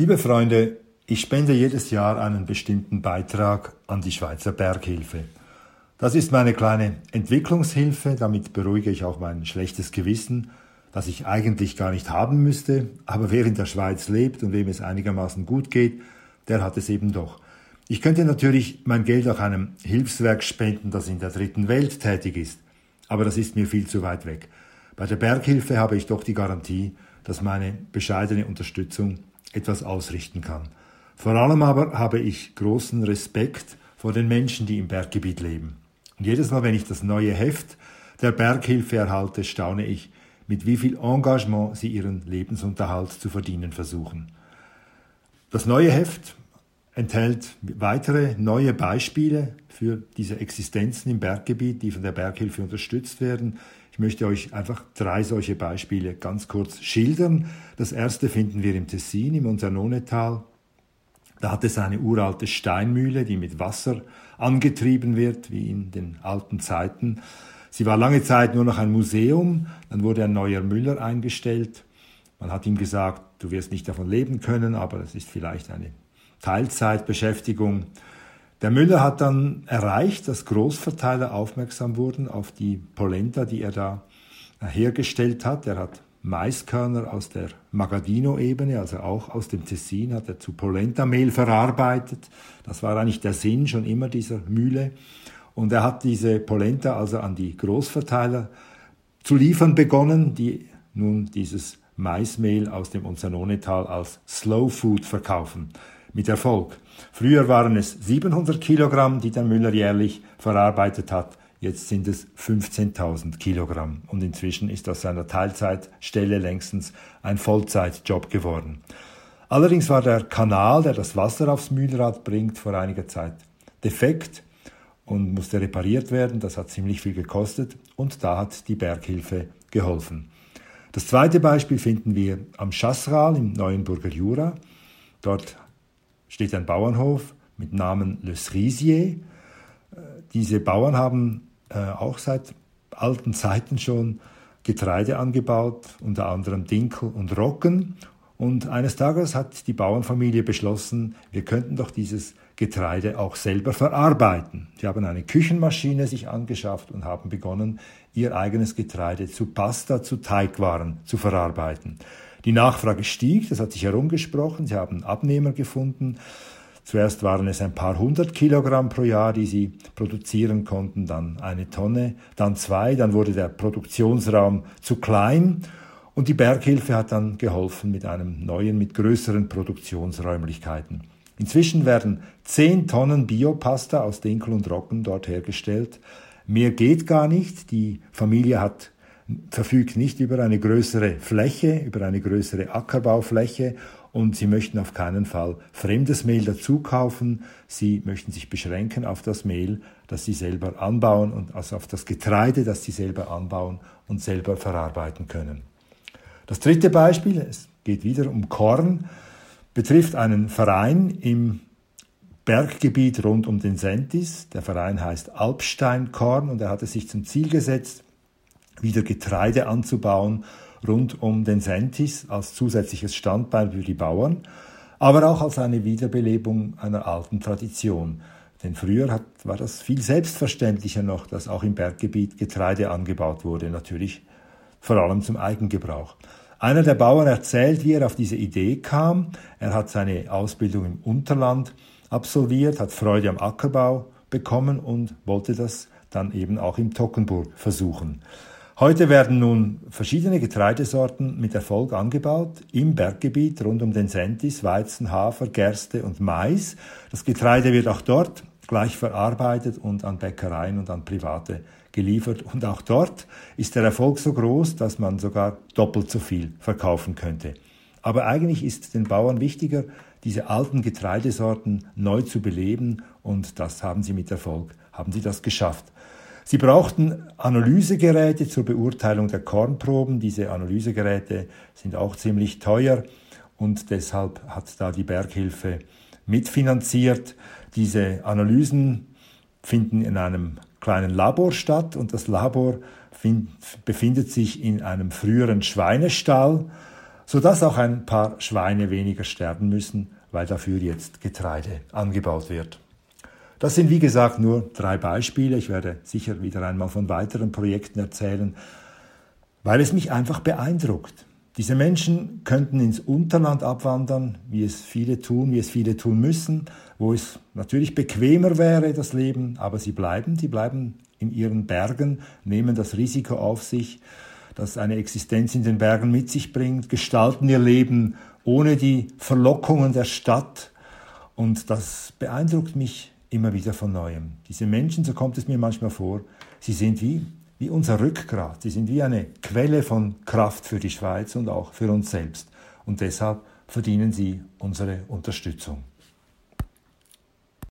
Liebe Freunde, ich spende jedes Jahr einen bestimmten Beitrag an die Schweizer Berghilfe. Das ist meine kleine Entwicklungshilfe, damit beruhige ich auch mein schlechtes Gewissen, das ich eigentlich gar nicht haben müsste, aber wer in der Schweiz lebt und wem es einigermaßen gut geht, der hat es eben doch. Ich könnte natürlich mein Geld auch einem Hilfswerk spenden, das in der dritten Welt tätig ist, aber das ist mir viel zu weit weg. Bei der Berghilfe habe ich doch die Garantie, dass meine bescheidene Unterstützung etwas ausrichten kann. Vor allem aber habe ich großen Respekt vor den Menschen, die im Berggebiet leben. Und jedes Mal, wenn ich das neue Heft der Berghilfe erhalte, staune ich, mit wie viel Engagement sie ihren Lebensunterhalt zu verdienen versuchen. Das neue Heft enthält weitere neue Beispiele für diese Existenzen im Berggebiet, die von der Berghilfe unterstützt werden. Ich möchte euch einfach drei solche Beispiele ganz kurz schildern. Das erste finden wir im Tessin, im Unsernonetal. Da hat es eine uralte Steinmühle, die mit Wasser angetrieben wird, wie in den alten Zeiten. Sie war lange Zeit nur noch ein Museum, dann wurde ein neuer Müller eingestellt. Man hat ihm gesagt, du wirst nicht davon leben können, aber es ist vielleicht eine Teilzeitbeschäftigung. Der Müller hat dann erreicht, dass Großverteiler aufmerksam wurden auf die Polenta, die er da hergestellt hat. Er hat Maiskörner aus der Magadino-Ebene, also auch aus dem Tessin, hat er zu Polenta-Mehl verarbeitet. Das war eigentlich der Sinn schon immer dieser Mühle. Und er hat diese Polenta also an die Großverteiler zu liefern begonnen, die nun dieses Maismehl aus dem Unzanonetal als Slow Food verkaufen mit Erfolg. Früher waren es 700 Kilogramm, die der Müller jährlich verarbeitet hat. Jetzt sind es 15.000 Kilogramm. Und inzwischen ist aus seiner Teilzeitstelle längstens ein Vollzeitjob geworden. Allerdings war der Kanal, der das Wasser aufs Mühlrad bringt, vor einiger Zeit defekt und musste repariert werden. Das hat ziemlich viel gekostet und da hat die Berghilfe geholfen. Das zweite Beispiel finden wir am Chassral im Neuenburger Jura. Dort steht ein Bauernhof mit Namen Le Cerisier. Äh, diese Bauern haben äh, auch seit alten Zeiten schon Getreide angebaut, unter anderem Dinkel und Rocken. Und eines Tages hat die Bauernfamilie beschlossen, wir könnten doch dieses Getreide auch selber verarbeiten. Sie haben eine Küchenmaschine sich angeschafft und haben begonnen, ihr eigenes Getreide zu Pasta, zu Teigwaren zu verarbeiten. Die Nachfrage stieg, das hat sich herumgesprochen, sie haben Abnehmer gefunden. Zuerst waren es ein paar hundert Kilogramm pro Jahr, die sie produzieren konnten, dann eine Tonne, dann zwei, dann wurde der Produktionsraum zu klein und die Berghilfe hat dann geholfen mit einem neuen, mit größeren Produktionsräumlichkeiten. Inzwischen werden zehn Tonnen Biopasta aus Dinkel und Rocken dort hergestellt. Mehr geht gar nicht. Die Familie hat verfügt nicht über eine größere Fläche, über eine größere Ackerbaufläche und sie möchten auf keinen Fall fremdes Mehl dazu kaufen. Sie möchten sich beschränken auf das Mehl, das sie selber anbauen und also auf das Getreide, das sie selber anbauen und selber verarbeiten können. Das dritte Beispiel, es geht wieder um Korn, betrifft einen Verein im Berggebiet rund um den Sentis. Der Verein heißt Alpsteinkorn und er hatte sich zum Ziel gesetzt, wieder Getreide anzubauen rund um den Sentis als zusätzliches Standbein für die Bauern, aber auch als eine Wiederbelebung einer alten Tradition. Denn früher hat, war das viel selbstverständlicher noch, dass auch im Berggebiet Getreide angebaut wurde, natürlich vor allem zum Eigengebrauch. Einer der Bauern erzählt, wie er auf diese Idee kam. Er hat seine Ausbildung im Unterland absolviert, hat Freude am Ackerbau bekommen und wollte das dann eben auch im Tockenburg versuchen. Heute werden nun verschiedene Getreidesorten mit Erfolg angebaut im Berggebiet rund um den Sentis, Weizen, Hafer, Gerste und Mais. Das Getreide wird auch dort gleich verarbeitet und an Bäckereien und an Private geliefert. Und auch dort ist der Erfolg so groß, dass man sogar doppelt so viel verkaufen könnte. Aber eigentlich ist den Bauern wichtiger, diese alten Getreidesorten neu zu beleben und das haben sie mit Erfolg, haben sie das geschafft. Sie brauchten Analysegeräte zur Beurteilung der Kornproben. Diese Analysegeräte sind auch ziemlich teuer und deshalb hat da die Berghilfe mitfinanziert. Diese Analysen finden in einem kleinen Labor statt und das Labor find, befindet sich in einem früheren Schweinestall. sodass auch ein paar Schweine weniger sterben müssen, weil dafür jetzt Getreide angebaut wird. Das sind wie gesagt nur drei Beispiele. Ich werde sicher wieder einmal von weiteren Projekten erzählen, weil es mich einfach beeindruckt. Diese Menschen könnten ins Unterland abwandern, wie es viele tun, wie es viele tun müssen, wo es natürlich bequemer wäre, das Leben, aber sie bleiben, die bleiben in ihren Bergen, nehmen das Risiko auf sich, das eine Existenz in den Bergen mit sich bringt, gestalten ihr Leben ohne die Verlockungen der Stadt und das beeindruckt mich immer wieder von neuem. Diese Menschen, so kommt es mir manchmal vor, sie sind wie, wie unser Rückgrat, sie sind wie eine Quelle von Kraft für die Schweiz und auch für uns selbst. Und deshalb verdienen sie unsere Unterstützung.